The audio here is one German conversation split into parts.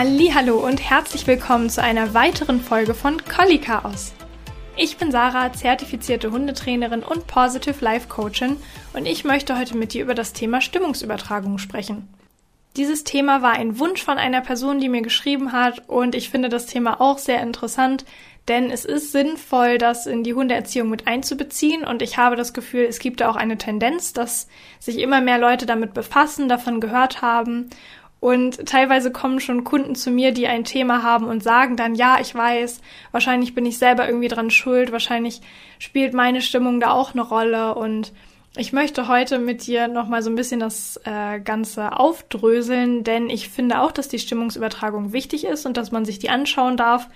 Hallo und herzlich willkommen zu einer weiteren Folge von Collie Chaos. Ich bin Sarah, zertifizierte Hundetrainerin und Positive Life Coachin und ich möchte heute mit dir über das Thema Stimmungsübertragung sprechen. Dieses Thema war ein Wunsch von einer Person, die mir geschrieben hat und ich finde das Thema auch sehr interessant, denn es ist sinnvoll, das in die Hundeerziehung mit einzubeziehen und ich habe das Gefühl, es gibt da auch eine Tendenz, dass sich immer mehr Leute damit befassen, davon gehört haben und teilweise kommen schon Kunden zu mir, die ein Thema haben und sagen dann, ja, ich weiß, wahrscheinlich bin ich selber irgendwie dran schuld, wahrscheinlich spielt meine Stimmung da auch eine Rolle. Und ich möchte heute mit dir nochmal so ein bisschen das äh, Ganze aufdröseln, denn ich finde auch, dass die Stimmungsübertragung wichtig ist und dass man sich die anschauen darf.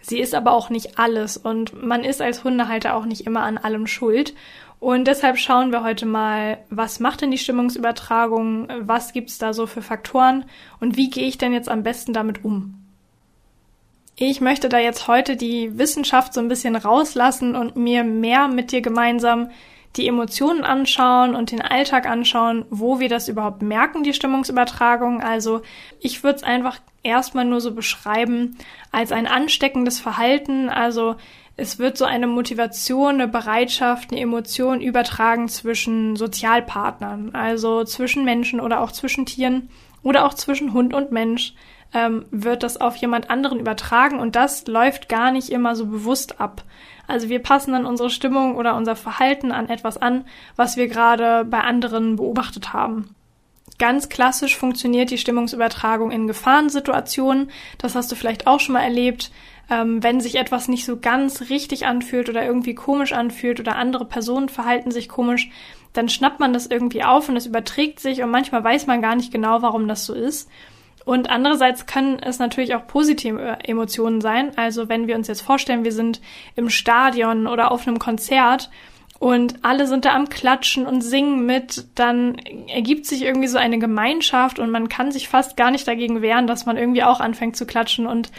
Sie ist aber auch nicht alles und man ist als Hundehalter auch nicht immer an allem schuld. Und deshalb schauen wir heute mal, was macht denn die Stimmungsübertragung, was gibt's da so für Faktoren und wie gehe ich denn jetzt am besten damit um. Ich möchte da jetzt heute die Wissenschaft so ein bisschen rauslassen und mir mehr mit dir gemeinsam die Emotionen anschauen und den Alltag anschauen, wo wir das überhaupt merken, die Stimmungsübertragung. Also ich würde es einfach erstmal nur so beschreiben als ein ansteckendes Verhalten. Also es wird so eine Motivation, eine Bereitschaft, eine Emotion übertragen zwischen Sozialpartnern, also zwischen Menschen oder auch zwischen Tieren oder auch zwischen Hund und Mensch ähm, wird das auf jemand anderen übertragen und das läuft gar nicht immer so bewusst ab. Also wir passen dann unsere Stimmung oder unser Verhalten an etwas an, was wir gerade bei anderen beobachtet haben. Ganz klassisch funktioniert die Stimmungsübertragung in Gefahrensituationen. Das hast du vielleicht auch schon mal erlebt ähm, wenn sich etwas nicht so ganz richtig anfühlt oder irgendwie komisch anfühlt oder andere Personen verhalten sich komisch, dann schnappt man das irgendwie auf und es überträgt sich und manchmal weiß man gar nicht genau, warum das so ist. Und andererseits können es natürlich auch positive Emotionen sein. Also wenn wir uns jetzt vorstellen, wir sind im Stadion oder auf einem Konzert und alle sind da am Klatschen und singen mit, dann ergibt sich irgendwie so eine Gemeinschaft und man kann sich fast gar nicht dagegen wehren, dass man irgendwie auch anfängt zu klatschen und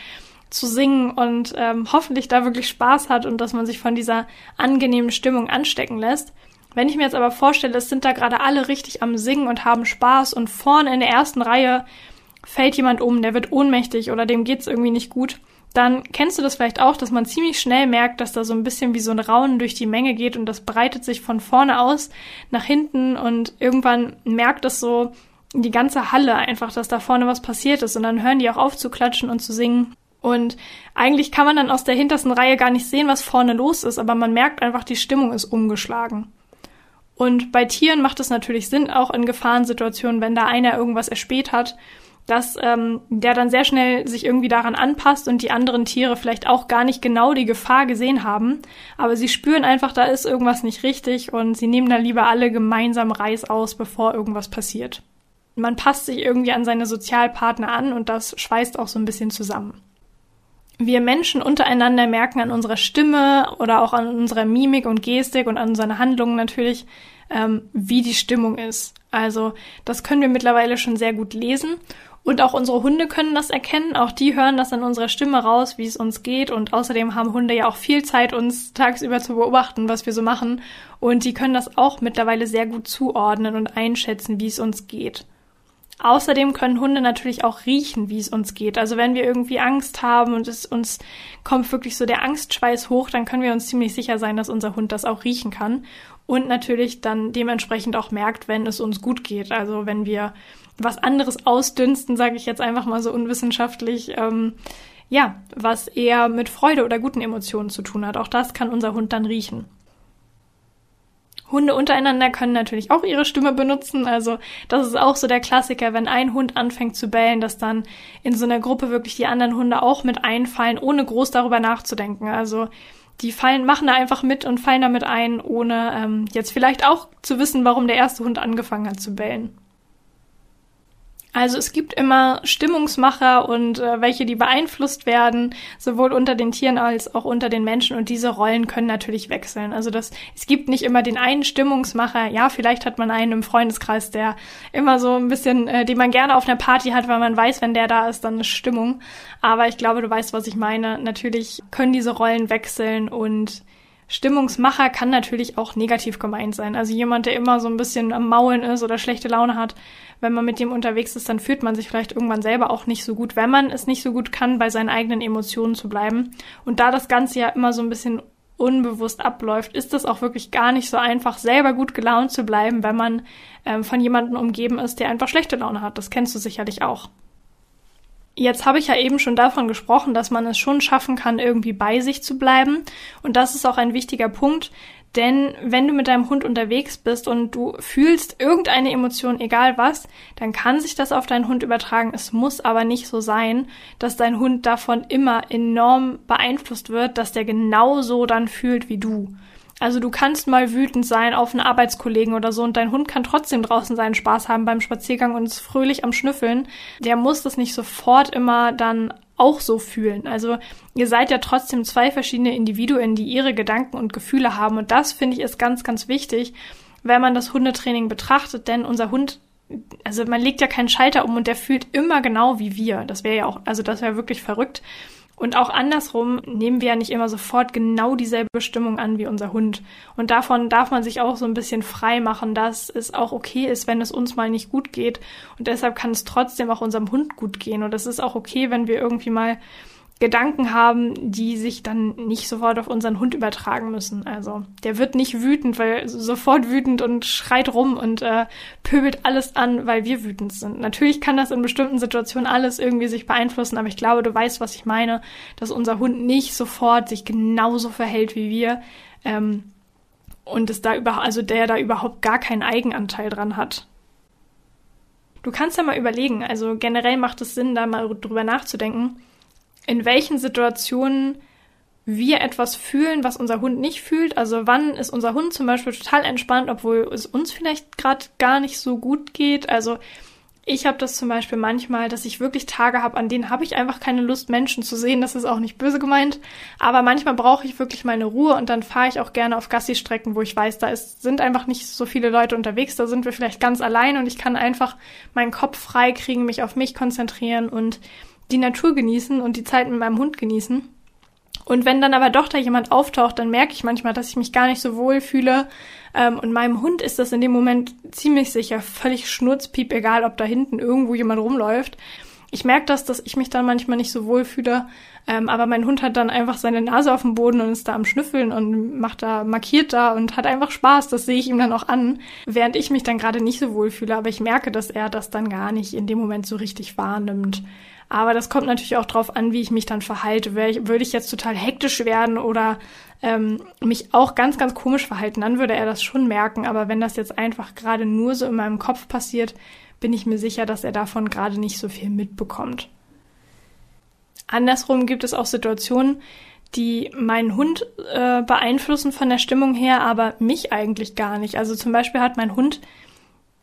zu singen und ähm, hoffentlich da wirklich Spaß hat und dass man sich von dieser angenehmen Stimmung anstecken lässt. Wenn ich mir jetzt aber vorstelle, es sind da gerade alle richtig am Singen und haben Spaß und vorne in der ersten Reihe fällt jemand um, der wird ohnmächtig oder dem geht's irgendwie nicht gut, dann kennst du das vielleicht auch, dass man ziemlich schnell merkt, dass da so ein bisschen wie so ein Raunen durch die Menge geht und das breitet sich von vorne aus nach hinten und irgendwann merkt es so die ganze Halle einfach, dass da vorne was passiert ist und dann hören die auch auf zu klatschen und zu singen und eigentlich kann man dann aus der hintersten Reihe gar nicht sehen, was vorne los ist, aber man merkt einfach, die Stimmung ist umgeschlagen. Und bei Tieren macht es natürlich Sinn, auch in Gefahrensituationen, wenn da einer irgendwas erspäht hat, dass ähm, der dann sehr schnell sich irgendwie daran anpasst und die anderen Tiere vielleicht auch gar nicht genau die Gefahr gesehen haben, aber sie spüren einfach, da ist irgendwas nicht richtig und sie nehmen dann lieber alle gemeinsam Reis aus, bevor irgendwas passiert. Man passt sich irgendwie an seine Sozialpartner an und das schweißt auch so ein bisschen zusammen wir Menschen untereinander merken an unserer Stimme oder auch an unserer Mimik und Gestik und an unseren Handlungen natürlich, ähm, wie die Stimmung ist. Also das können wir mittlerweile schon sehr gut lesen. Und auch unsere Hunde können das erkennen. Auch die hören das an unserer Stimme raus, wie es uns geht. Und außerdem haben Hunde ja auch viel Zeit, uns tagsüber zu beobachten, was wir so machen. Und die können das auch mittlerweile sehr gut zuordnen und einschätzen, wie es uns geht. Außerdem können Hunde natürlich auch riechen, wie es uns geht. Also wenn wir irgendwie Angst haben und es uns kommt wirklich so der Angstschweiß hoch, dann können wir uns ziemlich sicher sein, dass unser Hund das auch riechen kann und natürlich dann dementsprechend auch merkt, wenn es uns gut geht. Also wenn wir was anderes ausdünsten, sage ich jetzt einfach mal so unwissenschaftlich, ähm, ja, was eher mit Freude oder guten Emotionen zu tun hat. Auch das kann unser Hund dann riechen. Hunde untereinander können natürlich auch ihre Stimme benutzen. Also das ist auch so der Klassiker, wenn ein Hund anfängt zu bellen, dass dann in so einer Gruppe wirklich die anderen Hunde auch mit einfallen, ohne groß darüber nachzudenken. Also die fallen, machen da einfach mit und fallen damit ein, ohne ähm, jetzt vielleicht auch zu wissen, warum der erste Hund angefangen hat zu bellen. Also es gibt immer Stimmungsmacher und äh, welche, die beeinflusst werden, sowohl unter den Tieren als auch unter den Menschen. Und diese Rollen können natürlich wechseln. Also das, es gibt nicht immer den einen Stimmungsmacher. Ja, vielleicht hat man einen im Freundeskreis, der immer so ein bisschen, äh, den man gerne auf einer Party hat, weil man weiß, wenn der da ist, dann ist Stimmung. Aber ich glaube, du weißt, was ich meine. Natürlich können diese Rollen wechseln und Stimmungsmacher kann natürlich auch negativ gemeint sein. Also jemand, der immer so ein bisschen am Maulen ist oder schlechte Laune hat, wenn man mit dem unterwegs ist, dann fühlt man sich vielleicht irgendwann selber auch nicht so gut, wenn man es nicht so gut kann, bei seinen eigenen Emotionen zu bleiben. Und da das Ganze ja immer so ein bisschen unbewusst abläuft, ist es auch wirklich gar nicht so einfach, selber gut gelaunt zu bleiben, wenn man ähm, von jemandem umgeben ist, der einfach schlechte Laune hat. Das kennst du sicherlich auch. Jetzt habe ich ja eben schon davon gesprochen, dass man es schon schaffen kann, irgendwie bei sich zu bleiben. Und das ist auch ein wichtiger Punkt, denn wenn du mit deinem Hund unterwegs bist und du fühlst irgendeine Emotion, egal was, dann kann sich das auf deinen Hund übertragen. Es muss aber nicht so sein, dass dein Hund davon immer enorm beeinflusst wird, dass der genauso dann fühlt wie du. Also du kannst mal wütend sein auf einen Arbeitskollegen oder so und dein Hund kann trotzdem draußen seinen Spaß haben beim Spaziergang und ist fröhlich am Schnüffeln. Der muss das nicht sofort immer dann auch so fühlen. Also ihr seid ja trotzdem zwei verschiedene Individuen, die ihre Gedanken und Gefühle haben und das finde ich ist ganz, ganz wichtig, wenn man das Hundetraining betrachtet, denn unser Hund also man legt ja keinen Schalter um und der fühlt immer genau wie wir. Das wäre ja auch, also das wäre wirklich verrückt. Und auch andersrum nehmen wir ja nicht immer sofort genau dieselbe Stimmung an wie unser Hund. Und davon darf man sich auch so ein bisschen frei machen, dass es auch okay ist, wenn es uns mal nicht gut geht. Und deshalb kann es trotzdem auch unserem Hund gut gehen. Und es ist auch okay, wenn wir irgendwie mal Gedanken haben, die sich dann nicht sofort auf unseren Hund übertragen müssen. Also der wird nicht wütend, weil sofort wütend und schreit rum und äh, pöbelt alles an, weil wir wütend sind. Natürlich kann das in bestimmten Situationen alles irgendwie sich beeinflussen, aber ich glaube, du weißt, was ich meine, dass unser Hund nicht sofort sich genauso verhält wie wir. Ähm, und es da über, also der da überhaupt gar keinen Eigenanteil dran hat. Du kannst ja mal überlegen, also generell macht es Sinn, da mal drüber nachzudenken in welchen Situationen wir etwas fühlen, was unser Hund nicht fühlt. Also wann ist unser Hund zum Beispiel total entspannt, obwohl es uns vielleicht gerade gar nicht so gut geht. Also ich habe das zum Beispiel manchmal, dass ich wirklich Tage habe, an denen habe ich einfach keine Lust, Menschen zu sehen. Das ist auch nicht böse gemeint. Aber manchmal brauche ich wirklich meine Ruhe und dann fahre ich auch gerne auf Gassi-Strecken, wo ich weiß, da ist, sind einfach nicht so viele Leute unterwegs. Da sind wir vielleicht ganz allein und ich kann einfach meinen Kopf frei kriegen, mich auf mich konzentrieren und die Natur genießen und die Zeit mit meinem Hund genießen. Und wenn dann aber doch da jemand auftaucht, dann merke ich manchmal, dass ich mich gar nicht so wohl fühle. Ähm, und meinem Hund ist das in dem Moment ziemlich sicher völlig schnurzpiep, egal ob da hinten irgendwo jemand rumläuft. Ich merke das, dass ich mich dann manchmal nicht so wohl fühle. Ähm, aber mein Hund hat dann einfach seine Nase auf dem Boden und ist da am Schnüffeln und macht da, markiert da und hat einfach Spaß. Das sehe ich ihm dann auch an, während ich mich dann gerade nicht so wohl fühle. Aber ich merke, dass er das dann gar nicht in dem Moment so richtig wahrnimmt. Aber das kommt natürlich auch drauf an, wie ich mich dann verhalte. Würde ich jetzt total hektisch werden oder ähm, mich auch ganz, ganz komisch verhalten, dann würde er das schon merken. Aber wenn das jetzt einfach gerade nur so in meinem Kopf passiert, bin ich mir sicher, dass er davon gerade nicht so viel mitbekommt. Andersrum gibt es auch Situationen, die meinen Hund äh, beeinflussen von der Stimmung her, aber mich eigentlich gar nicht. Also zum Beispiel hat mein Hund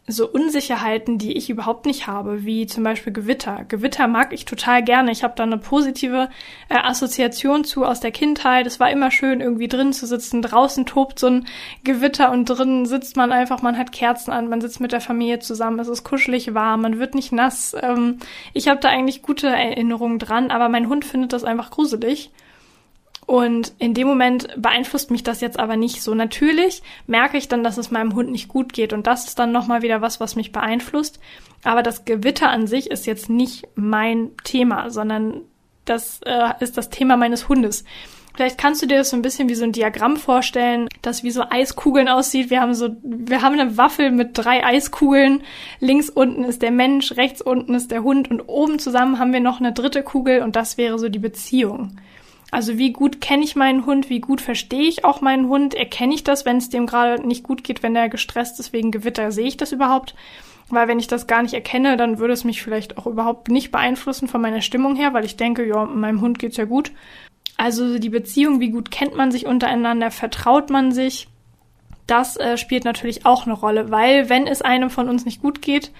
so Unsicherheiten, die ich überhaupt nicht habe, wie zum Beispiel Gewitter. Gewitter mag ich total gerne. Ich habe da eine positive äh, Assoziation zu aus der Kindheit. Es war immer schön, irgendwie drin zu sitzen. Draußen tobt so ein Gewitter und drin sitzt man einfach, man hat Kerzen an, man sitzt mit der Familie zusammen, es ist kuschelig warm, man wird nicht nass. Ähm, ich habe da eigentlich gute Erinnerungen dran, aber mein Hund findet das einfach gruselig. Und in dem Moment beeinflusst mich das jetzt aber nicht so. Natürlich merke ich dann, dass es meinem Hund nicht gut geht und das ist dann nochmal wieder was, was mich beeinflusst. Aber das Gewitter an sich ist jetzt nicht mein Thema, sondern das äh, ist das Thema meines Hundes. Vielleicht kannst du dir das so ein bisschen wie so ein Diagramm vorstellen, das wie so Eiskugeln aussieht. Wir haben so, wir haben eine Waffel mit drei Eiskugeln. Links unten ist der Mensch, rechts unten ist der Hund und oben zusammen haben wir noch eine dritte Kugel und das wäre so die Beziehung. Also wie gut kenne ich meinen Hund, wie gut verstehe ich auch meinen Hund, erkenne ich das, wenn es dem gerade nicht gut geht, wenn er gestresst ist wegen Gewitter, sehe ich das überhaupt? Weil wenn ich das gar nicht erkenne, dann würde es mich vielleicht auch überhaupt nicht beeinflussen von meiner Stimmung her, weil ich denke, ja, meinem Hund geht's ja gut. Also die Beziehung, wie gut kennt man sich untereinander, vertraut man sich, das äh, spielt natürlich auch eine Rolle, weil wenn es einem von uns nicht gut geht,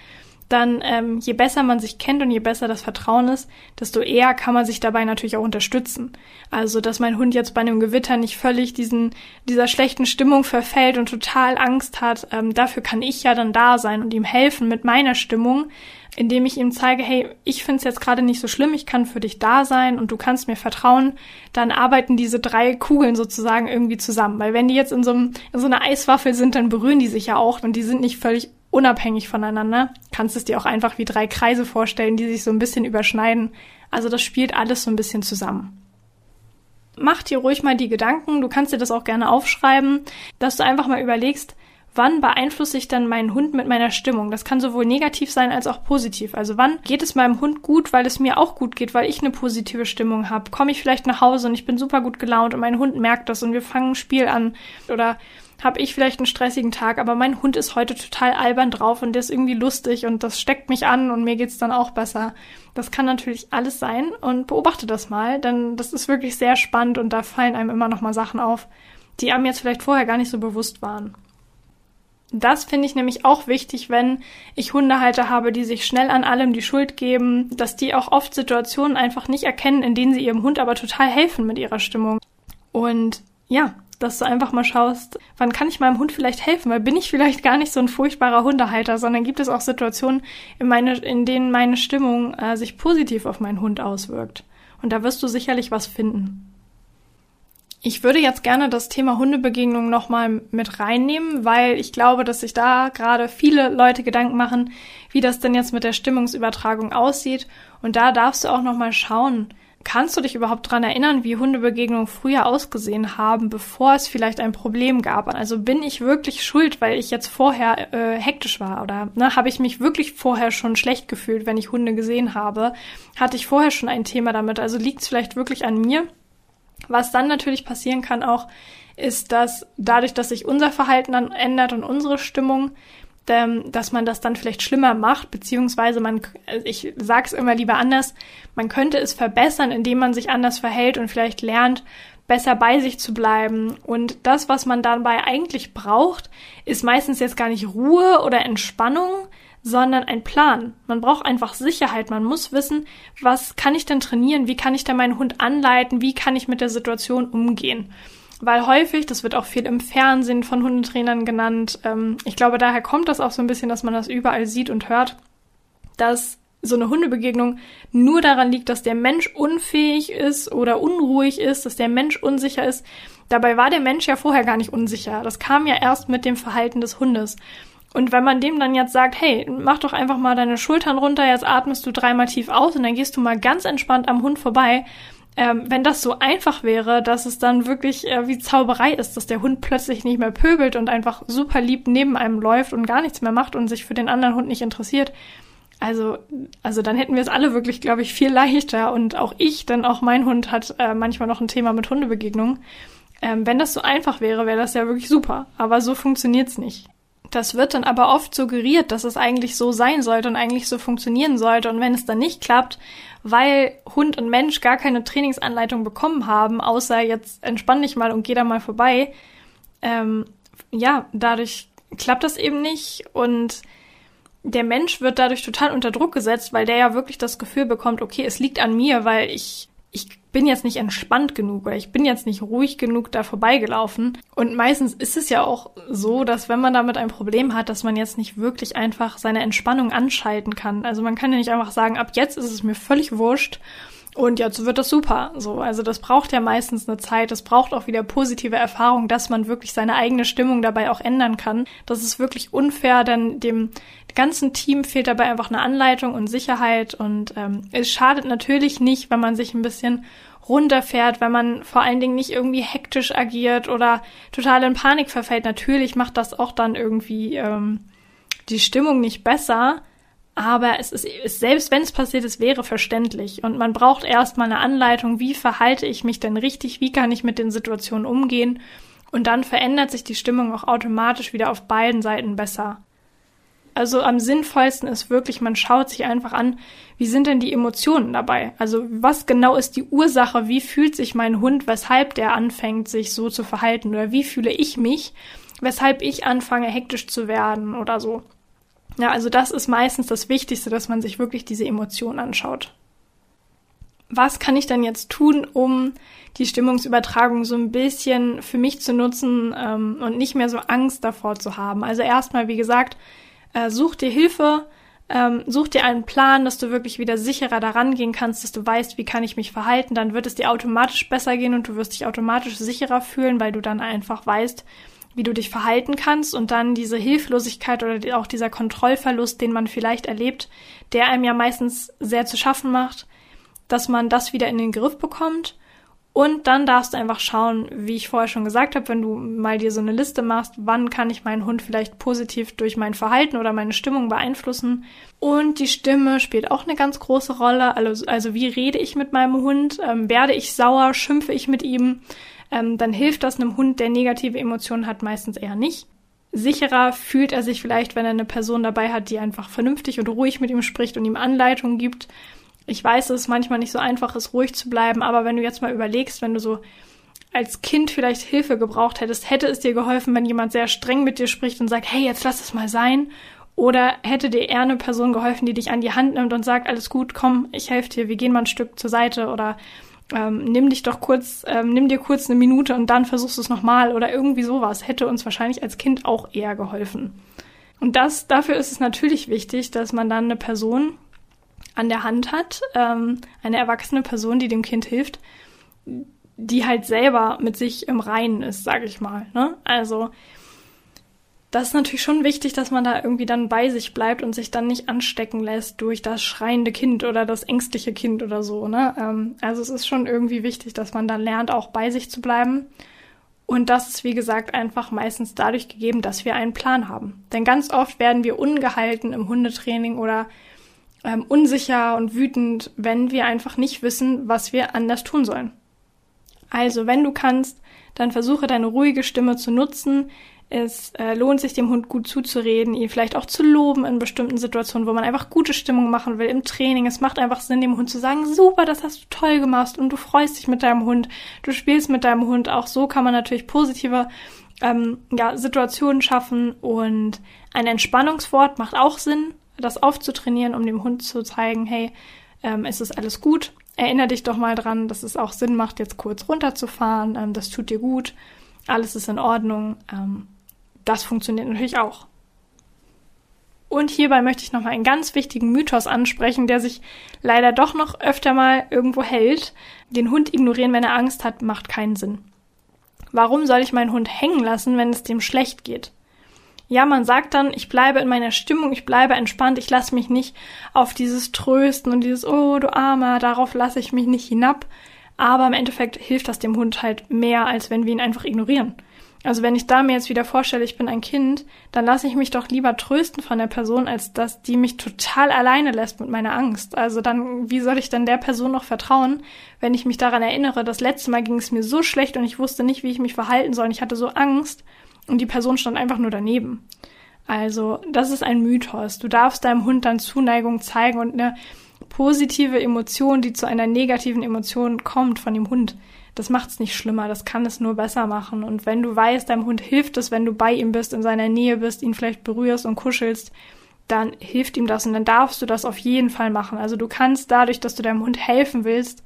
dann ähm, je besser man sich kennt und je besser das Vertrauen ist, desto eher kann man sich dabei natürlich auch unterstützen. Also, dass mein Hund jetzt bei einem Gewitter nicht völlig diesen, dieser schlechten Stimmung verfällt und total Angst hat, ähm, dafür kann ich ja dann da sein und ihm helfen mit meiner Stimmung, indem ich ihm zeige, hey, ich finde es jetzt gerade nicht so schlimm, ich kann für dich da sein und du kannst mir vertrauen, dann arbeiten diese drei Kugeln sozusagen irgendwie zusammen. Weil wenn die jetzt in so, einem, in so einer Eiswaffel sind, dann berühren die sich ja auch und die sind nicht völlig unabhängig voneinander. Kannst es dir auch einfach wie drei Kreise vorstellen, die sich so ein bisschen überschneiden. Also das spielt alles so ein bisschen zusammen. Mach dir ruhig mal die Gedanken, du kannst dir das auch gerne aufschreiben, dass du einfach mal überlegst, wann beeinflusse ich dann meinen Hund mit meiner Stimmung? Das kann sowohl negativ sein als auch positiv. Also wann geht es meinem Hund gut, weil es mir auch gut geht, weil ich eine positive Stimmung habe? Komme ich vielleicht nach Hause und ich bin super gut gelaunt und mein Hund merkt das und wir fangen ein Spiel an oder habe ich vielleicht einen stressigen Tag, aber mein Hund ist heute total albern drauf und der ist irgendwie lustig und das steckt mich an und mir geht's dann auch besser. Das kann natürlich alles sein und beobachte das mal, denn das ist wirklich sehr spannend und da fallen einem immer noch mal Sachen auf, die einem jetzt vielleicht vorher gar nicht so bewusst waren. Das finde ich nämlich auch wichtig, wenn ich Hundehalter habe, die sich schnell an allem die Schuld geben, dass die auch oft Situationen einfach nicht erkennen, in denen sie ihrem Hund aber total helfen mit ihrer Stimmung. Und ja, dass du einfach mal schaust, wann kann ich meinem Hund vielleicht helfen, weil bin ich vielleicht gar nicht so ein furchtbarer Hundehalter, sondern gibt es auch Situationen, in, meine, in denen meine Stimmung äh, sich positiv auf meinen Hund auswirkt. Und da wirst du sicherlich was finden. Ich würde jetzt gerne das Thema Hundebegegnung nochmal mit reinnehmen, weil ich glaube, dass sich da gerade viele Leute Gedanken machen, wie das denn jetzt mit der Stimmungsübertragung aussieht. Und da darfst du auch nochmal schauen, Kannst du dich überhaupt dran erinnern, wie Hundebegegnungen früher ausgesehen haben, bevor es vielleicht ein Problem gab? Also bin ich wirklich schuld, weil ich jetzt vorher äh, hektisch war? Oder ne, habe ich mich wirklich vorher schon schlecht gefühlt, wenn ich Hunde gesehen habe? Hatte ich vorher schon ein Thema damit? Also liegt es vielleicht wirklich an mir? Was dann natürlich passieren kann auch, ist, dass dadurch, dass sich unser Verhalten dann ändert und unsere Stimmung, dass man das dann vielleicht schlimmer macht, beziehungsweise man, also ich sag's immer lieber anders, man könnte es verbessern, indem man sich anders verhält und vielleicht lernt, besser bei sich zu bleiben. Und das, was man dabei eigentlich braucht, ist meistens jetzt gar nicht Ruhe oder Entspannung, sondern ein Plan. Man braucht einfach Sicherheit. Man muss wissen, was kann ich denn trainieren? Wie kann ich denn meinen Hund anleiten? Wie kann ich mit der Situation umgehen? Weil häufig, das wird auch viel im Fernsehen von Hundetrainern genannt, ähm, ich glaube, daher kommt das auch so ein bisschen, dass man das überall sieht und hört, dass so eine Hundebegegnung nur daran liegt, dass der Mensch unfähig ist oder unruhig ist, dass der Mensch unsicher ist. Dabei war der Mensch ja vorher gar nicht unsicher. Das kam ja erst mit dem Verhalten des Hundes. Und wenn man dem dann jetzt sagt, hey, mach doch einfach mal deine Schultern runter, jetzt atmest du dreimal tief aus und dann gehst du mal ganz entspannt am Hund vorbei, ähm, wenn das so einfach wäre, dass es dann wirklich äh, wie Zauberei ist, dass der Hund plötzlich nicht mehr pöbelt und einfach super lieb neben einem läuft und gar nichts mehr macht und sich für den anderen Hund nicht interessiert. Also, also dann hätten wir es alle wirklich, glaube ich, viel leichter und auch ich, denn auch mein Hund hat äh, manchmal noch ein Thema mit Hundebegegnungen. Ähm, wenn das so einfach wäre, wäre das ja wirklich super. Aber so funktioniert's nicht. Das wird dann aber oft suggeriert, dass es eigentlich so sein sollte und eigentlich so funktionieren sollte. Und wenn es dann nicht klappt, weil Hund und Mensch gar keine Trainingsanleitung bekommen haben, außer jetzt entspann dich mal und geh da mal vorbei, ähm, ja, dadurch klappt das eben nicht und der Mensch wird dadurch total unter Druck gesetzt, weil der ja wirklich das Gefühl bekommt, okay, es liegt an mir, weil ich ich bin jetzt nicht entspannt genug oder ich bin jetzt nicht ruhig genug da vorbeigelaufen. Und meistens ist es ja auch so, dass wenn man damit ein Problem hat, dass man jetzt nicht wirklich einfach seine Entspannung anschalten kann. Also man kann ja nicht einfach sagen, ab jetzt ist es mir völlig wurscht und jetzt wird das super. So, also das braucht ja meistens eine Zeit. Es braucht auch wieder positive Erfahrung, dass man wirklich seine eigene Stimmung dabei auch ändern kann. Das ist wirklich unfair, denn dem ganzen Team fehlt dabei einfach eine Anleitung und Sicherheit. Und ähm, es schadet natürlich nicht, wenn man sich ein bisschen runterfährt, wenn man vor allen Dingen nicht irgendwie hektisch agiert oder total in Panik verfällt. Natürlich macht das auch dann irgendwie ähm, die Stimmung nicht besser. Aber es ist, selbst wenn es passiert ist, wäre verständlich. Und man braucht erstmal eine Anleitung, wie verhalte ich mich denn richtig, wie kann ich mit den Situationen umgehen. Und dann verändert sich die Stimmung auch automatisch wieder auf beiden Seiten besser. Also am sinnvollsten ist wirklich, man schaut sich einfach an, wie sind denn die Emotionen dabei? Also was genau ist die Ursache? Wie fühlt sich mein Hund, weshalb der anfängt, sich so zu verhalten? Oder wie fühle ich mich, weshalb ich anfange, hektisch zu werden oder so? Ja, also das ist meistens das Wichtigste, dass man sich wirklich diese Emotionen anschaut. Was kann ich dann jetzt tun, um die Stimmungsübertragung so ein bisschen für mich zu nutzen ähm, und nicht mehr so Angst davor zu haben? Also erstmal, wie gesagt, äh, such dir Hilfe, ähm, such dir einen Plan, dass du wirklich wieder sicherer daran gehen kannst, dass du weißt, wie kann ich mich verhalten, dann wird es dir automatisch besser gehen und du wirst dich automatisch sicherer fühlen, weil du dann einfach weißt, wie du dich verhalten kannst und dann diese Hilflosigkeit oder auch dieser Kontrollverlust, den man vielleicht erlebt, der einem ja meistens sehr zu schaffen macht, dass man das wieder in den Griff bekommt und dann darfst du einfach schauen, wie ich vorher schon gesagt habe, wenn du mal dir so eine Liste machst, wann kann ich meinen Hund vielleicht positiv durch mein Verhalten oder meine Stimmung beeinflussen. Und die Stimme spielt auch eine ganz große Rolle. Also, also wie rede ich mit meinem Hund? Ähm, werde ich sauer? Schimpfe ich mit ihm? Ähm, dann hilft das einem Hund, der negative Emotionen hat, meistens eher nicht. Sicherer fühlt er sich vielleicht, wenn er eine Person dabei hat, die einfach vernünftig und ruhig mit ihm spricht und ihm Anleitungen gibt ich weiß, dass es manchmal nicht so einfach ist, ruhig zu bleiben, aber wenn du jetzt mal überlegst, wenn du so als Kind vielleicht Hilfe gebraucht hättest, hätte es dir geholfen, wenn jemand sehr streng mit dir spricht und sagt, hey, jetzt lass es mal sein? Oder hätte dir eher eine Person geholfen, die dich an die Hand nimmt und sagt, alles gut, komm, ich helfe dir, wir gehen mal ein Stück zur Seite oder ähm, nimm dich doch kurz, ähm, nimm dir kurz eine Minute und dann versuchst du es nochmal oder irgendwie sowas, hätte uns wahrscheinlich als Kind auch eher geholfen. Und das, dafür ist es natürlich wichtig, dass man dann eine Person an der Hand hat, ähm, eine erwachsene Person, die dem Kind hilft, die halt selber mit sich im Reinen ist, sage ich mal. Ne? Also das ist natürlich schon wichtig, dass man da irgendwie dann bei sich bleibt und sich dann nicht anstecken lässt durch das schreiende Kind oder das ängstliche Kind oder so. Ne? Ähm, also es ist schon irgendwie wichtig, dass man dann lernt, auch bei sich zu bleiben. Und das ist, wie gesagt, einfach meistens dadurch gegeben, dass wir einen Plan haben. Denn ganz oft werden wir ungehalten im Hundetraining oder ähm, unsicher und wütend, wenn wir einfach nicht wissen, was wir anders tun sollen. Also, wenn du kannst, dann versuche deine ruhige Stimme zu nutzen. Es äh, lohnt sich, dem Hund gut zuzureden, ihn vielleicht auch zu loben in bestimmten Situationen, wo man einfach gute Stimmung machen will im Training. Es macht einfach Sinn, dem Hund zu sagen, super, das hast du toll gemacht und du freust dich mit deinem Hund, du spielst mit deinem Hund. Auch so kann man natürlich positive ähm, ja, Situationen schaffen und ein Entspannungswort macht auch Sinn das aufzutrainieren, um dem Hund zu zeigen, hey, ähm, es ist alles gut. Erinner dich doch mal dran, dass es auch Sinn macht, jetzt kurz runterzufahren. Ähm, das tut dir gut. Alles ist in Ordnung. Ähm, das funktioniert natürlich auch. Und hierbei möchte ich nochmal einen ganz wichtigen Mythos ansprechen, der sich leider doch noch öfter mal irgendwo hält. Den Hund ignorieren, wenn er Angst hat, macht keinen Sinn. Warum soll ich meinen Hund hängen lassen, wenn es dem schlecht geht? Ja, man sagt dann, ich bleibe in meiner Stimmung, ich bleibe entspannt, ich lasse mich nicht auf dieses Trösten und dieses, oh du Armer, darauf lasse ich mich nicht hinab. Aber im Endeffekt hilft das dem Hund halt mehr, als wenn wir ihn einfach ignorieren. Also wenn ich da mir jetzt wieder vorstelle, ich bin ein Kind, dann lasse ich mich doch lieber trösten von der Person, als dass die mich total alleine lässt mit meiner Angst. Also dann, wie soll ich dann der Person noch vertrauen, wenn ich mich daran erinnere, das letzte Mal ging es mir so schlecht und ich wusste nicht, wie ich mich verhalten soll und ich hatte so Angst und die Person stand einfach nur daneben. Also, das ist ein Mythos. Du darfst deinem Hund dann Zuneigung zeigen und eine positive Emotion, die zu einer negativen Emotion kommt von dem Hund. Das macht es nicht schlimmer, das kann es nur besser machen. Und wenn du weißt, deinem Hund hilft es, wenn du bei ihm bist, in seiner Nähe bist, ihn vielleicht berührst und kuschelst, dann hilft ihm das und dann darfst du das auf jeden Fall machen. Also du kannst dadurch, dass du deinem Hund helfen willst,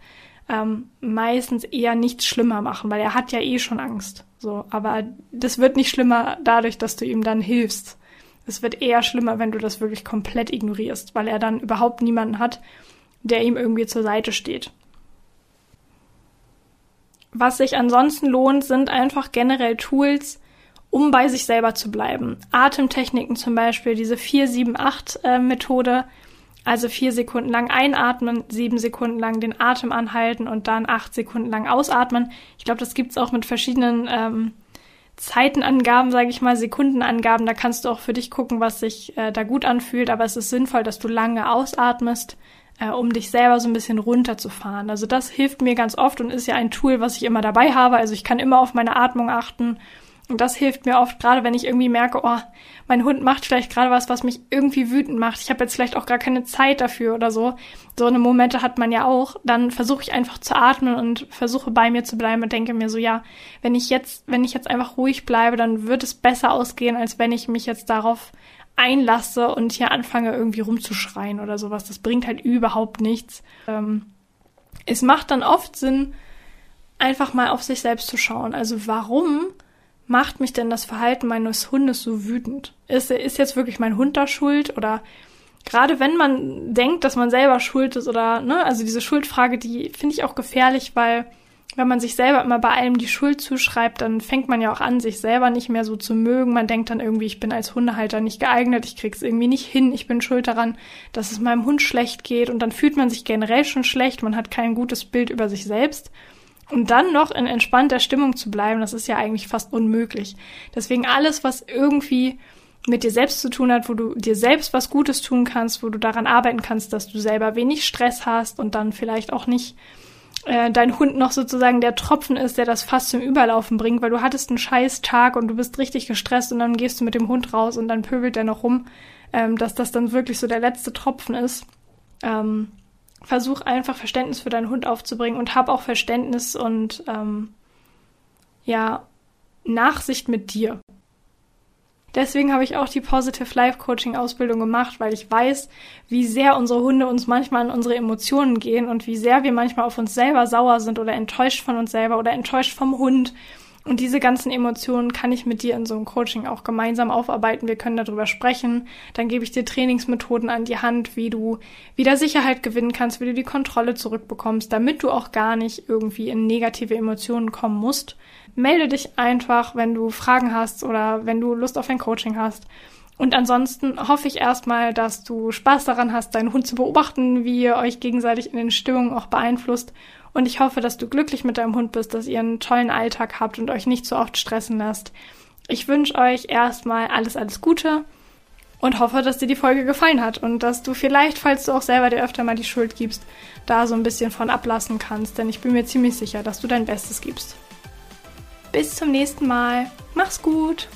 ähm, meistens eher nichts schlimmer machen, weil er hat ja eh schon Angst. So, aber das wird nicht schlimmer dadurch, dass du ihm dann hilfst. Es wird eher schlimmer, wenn du das wirklich komplett ignorierst, weil er dann überhaupt niemanden hat, der ihm irgendwie zur Seite steht. Was sich ansonsten lohnt, sind einfach generell Tools, um bei sich selber zu bleiben. Atemtechniken zum Beispiel, diese 4-7-8-Methode, also vier Sekunden lang einatmen, sieben Sekunden lang den Atem anhalten und dann acht Sekunden lang ausatmen. Ich glaube, das gibt's auch mit verschiedenen ähm, Zeitenangaben, sage ich mal, Sekundenangaben. Da kannst du auch für dich gucken, was sich äh, da gut anfühlt. Aber es ist sinnvoll, dass du lange ausatmest, äh, um dich selber so ein bisschen runterzufahren. Also das hilft mir ganz oft und ist ja ein Tool, was ich immer dabei habe. Also ich kann immer auf meine Atmung achten und das hilft mir oft, gerade wenn ich irgendwie merke, oh, mein Hund macht vielleicht gerade was, was mich irgendwie wütend macht. Ich habe jetzt vielleicht auch gar keine Zeit dafür oder so. So eine Momente hat man ja auch. Dann versuche ich einfach zu atmen und versuche bei mir zu bleiben und denke mir so, ja, wenn ich jetzt, wenn ich jetzt einfach ruhig bleibe, dann wird es besser ausgehen, als wenn ich mich jetzt darauf einlasse und hier anfange irgendwie rumzuschreien oder sowas. Das bringt halt überhaupt nichts. Ähm, es macht dann oft Sinn, einfach mal auf sich selbst zu schauen. Also warum macht mich denn das Verhalten meines Hundes so wütend? Ist, ist jetzt wirklich mein Hund da schuld oder gerade wenn man denkt, dass man selber schuld ist oder, ne, also diese Schuldfrage, die finde ich auch gefährlich, weil wenn man sich selber immer bei allem die Schuld zuschreibt, dann fängt man ja auch an, sich selber nicht mehr so zu mögen. Man denkt dann irgendwie, ich bin als Hundehalter nicht geeignet, ich krieg's irgendwie nicht hin, ich bin schuld daran, dass es meinem Hund schlecht geht und dann fühlt man sich generell schon schlecht, man hat kein gutes Bild über sich selbst. Und dann noch in entspannter Stimmung zu bleiben, das ist ja eigentlich fast unmöglich. Deswegen alles, was irgendwie mit dir selbst zu tun hat, wo du dir selbst was Gutes tun kannst, wo du daran arbeiten kannst, dass du selber wenig Stress hast und dann vielleicht auch nicht äh, dein Hund noch sozusagen der Tropfen ist, der das fast zum Überlaufen bringt, weil du hattest einen scheiß Tag und du bist richtig gestresst und dann gehst du mit dem Hund raus und dann pöbelt der noch rum, ähm, dass das dann wirklich so der letzte Tropfen ist. Ähm, versuch einfach Verständnis für deinen Hund aufzubringen und hab auch Verständnis und ähm, ja, Nachsicht mit dir. Deswegen habe ich auch die Positive Life Coaching Ausbildung gemacht, weil ich weiß, wie sehr unsere Hunde uns manchmal an unsere Emotionen gehen und wie sehr wir manchmal auf uns selber sauer sind oder enttäuscht von uns selber oder enttäuscht vom Hund und diese ganzen Emotionen kann ich mit dir in so einem Coaching auch gemeinsam aufarbeiten. Wir können darüber sprechen. Dann gebe ich dir Trainingsmethoden an die Hand, wie du wieder Sicherheit gewinnen kannst, wie du die Kontrolle zurückbekommst, damit du auch gar nicht irgendwie in negative Emotionen kommen musst. Melde dich einfach, wenn du Fragen hast oder wenn du Lust auf ein Coaching hast. Und ansonsten hoffe ich erstmal, dass du Spaß daran hast, deinen Hund zu beobachten, wie ihr euch gegenseitig in den Stimmungen auch beeinflusst und ich hoffe, dass du glücklich mit deinem Hund bist, dass ihr einen tollen Alltag habt und euch nicht so oft stressen lasst. Ich wünsche euch erstmal alles, alles Gute und hoffe, dass dir die Folge gefallen hat und dass du vielleicht, falls du auch selber dir öfter mal die Schuld gibst, da so ein bisschen von ablassen kannst, denn ich bin mir ziemlich sicher, dass du dein Bestes gibst. Bis zum nächsten Mal. Mach's gut!